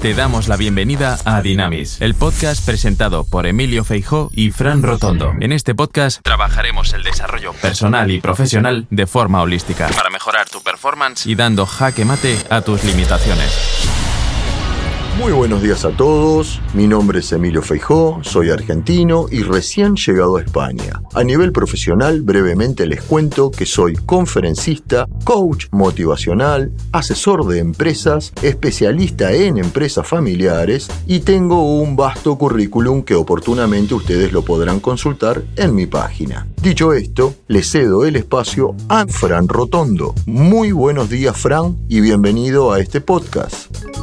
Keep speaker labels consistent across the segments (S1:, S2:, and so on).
S1: Te damos la bienvenida a Dynamis, el podcast presentado por Emilio Feijó y Fran Rotondo. En este podcast trabajaremos el desarrollo personal y profesional de forma holística para mejorar tu performance y dando jaque mate a tus limitaciones.
S2: Muy buenos días a todos, mi nombre es Emilio Feijó, soy argentino y recién llegado a España. A nivel profesional, brevemente les cuento que soy conferencista, coach motivacional, asesor de empresas, especialista en empresas familiares y tengo un vasto currículum que oportunamente ustedes lo podrán consultar en mi página. Dicho esto, le cedo el espacio a Fran Rotondo. Muy buenos días Fran y bienvenido a este podcast.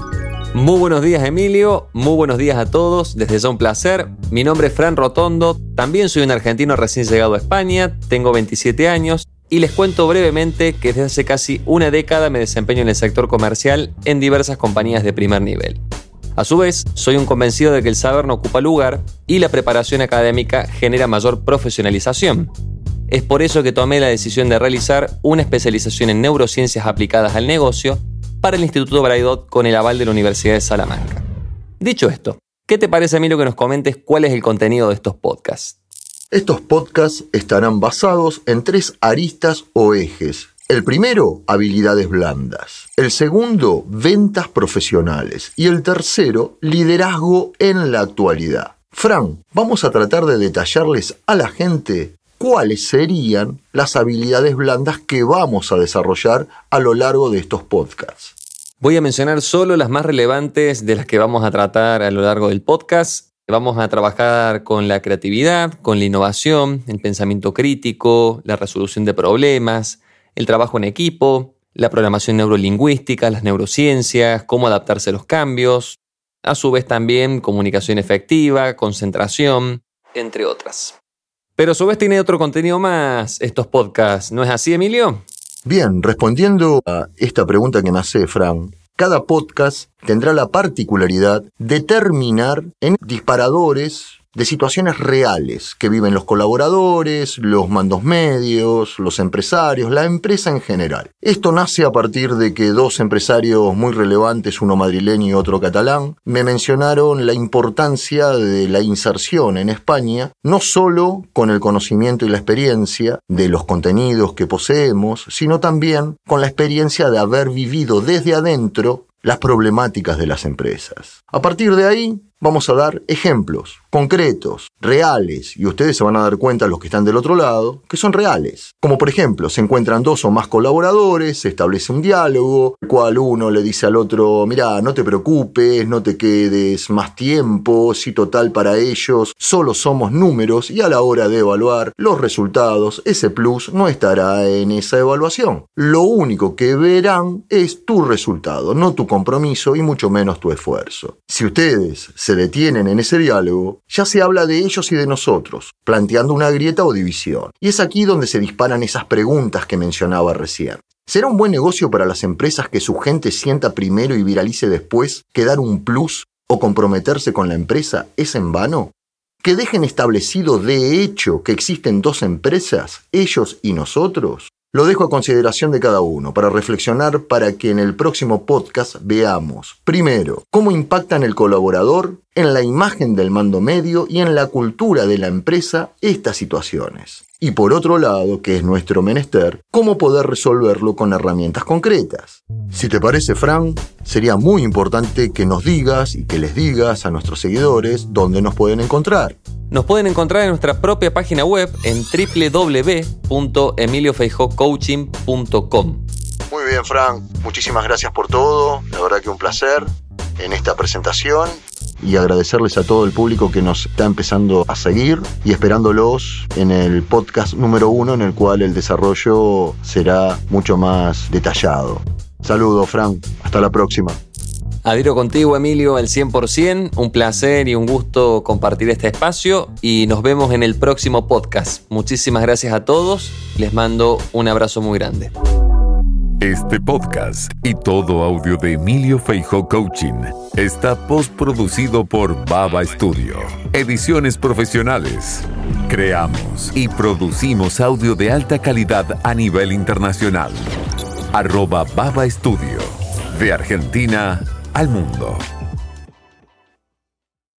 S3: Muy buenos días Emilio, muy buenos días a todos, desde ya un placer. Mi nombre es Fran Rotondo, también soy un argentino recién llegado a España, tengo 27 años y les cuento brevemente que desde hace casi una década me desempeño en el sector comercial en diversas compañías de primer nivel. A su vez, soy un convencido de que el saber no ocupa lugar y la preparación académica genera mayor profesionalización. Es por eso que tomé la decisión de realizar una especialización en neurociencias aplicadas al negocio para el Instituto Braidot con el aval de la Universidad de Salamanca. Dicho esto, ¿qué te parece a mí lo que nos comentes cuál es el contenido de estos podcasts?
S2: Estos podcasts estarán basados en tres aristas o ejes. El primero, habilidades blandas. El segundo, ventas profesionales. Y el tercero, liderazgo en la actualidad. Fran, vamos a tratar de detallarles a la gente cuáles serían las habilidades blandas que vamos a desarrollar a lo largo de estos podcasts.
S3: Voy a mencionar solo las más relevantes de las que vamos a tratar a lo largo del podcast. Vamos a trabajar con la creatividad, con la innovación, el pensamiento crítico, la resolución de problemas, el trabajo en equipo, la programación neurolingüística, las neurociencias, cómo adaptarse a los cambios, a su vez también comunicación efectiva, concentración, entre otras. Pero a su vez tiene otro contenido más estos podcasts, ¿no es así, Emilio?
S2: Bien, respondiendo a esta pregunta que me hace Fran, cada podcast tendrá la particularidad de terminar en disparadores de situaciones reales que viven los colaboradores, los mandos medios, los empresarios, la empresa en general. Esto nace a partir de que dos empresarios muy relevantes, uno madrileño y otro catalán, me mencionaron la importancia de la inserción en España, no solo con el conocimiento y la experiencia de los contenidos que poseemos, sino también con la experiencia de haber vivido desde adentro las problemáticas de las empresas. A partir de ahí, vamos a dar ejemplos concretos, reales, y ustedes se van a dar cuenta, los que están del otro lado, que son reales. Como por ejemplo, se encuentran dos o más colaboradores, se establece un diálogo, el cual uno le dice al otro, mira, no te preocupes, no te quedes más tiempo, si total para ellos solo somos números y a la hora de evaluar los resultados, ese plus no estará en esa evaluación. Lo único que verán es tu resultado, no tu compromiso y mucho menos tu esfuerzo. Si ustedes se detienen en ese diálogo, ya se habla de ellos y de nosotros, planteando una grieta o división. Y es aquí donde se disparan esas preguntas que mencionaba recién. ¿Será un buen negocio para las empresas que su gente sienta primero y viralice después que dar un plus o comprometerse con la empresa es en vano? ¿Que dejen establecido de hecho que existen dos empresas, ellos y nosotros? Lo dejo a consideración de cada uno para reflexionar para que en el próximo podcast veamos, primero, cómo impacta en el colaborador, en la imagen del mando medio y en la cultura de la empresa estas situaciones. Y por otro lado, que es nuestro menester, cómo poder resolverlo con herramientas concretas. Si te parece, Fran, sería muy importante que nos digas y que les digas a nuestros seguidores dónde nos pueden encontrar.
S3: Nos pueden encontrar en nuestra propia página web en www.emiliofeijocoaching.com.
S2: Muy bien, Frank. Muchísimas gracias por todo. La verdad que un placer en esta presentación y agradecerles a todo el público que nos está empezando a seguir y esperándolos en el podcast número uno en el cual el desarrollo será mucho más detallado. Saludos, Frank. Hasta la próxima.
S3: Adhiero contigo, Emilio, al 100%. Un placer y un gusto compartir este espacio y nos vemos en el próximo podcast. Muchísimas gracias a todos. Les mando un abrazo muy grande.
S4: Este podcast y todo audio de Emilio Feijo Coaching está postproducido por Baba Studio. Ediciones profesionales. Creamos y producimos audio de alta calidad a nivel internacional. Arroba Baba Studio. De Argentina al mundo.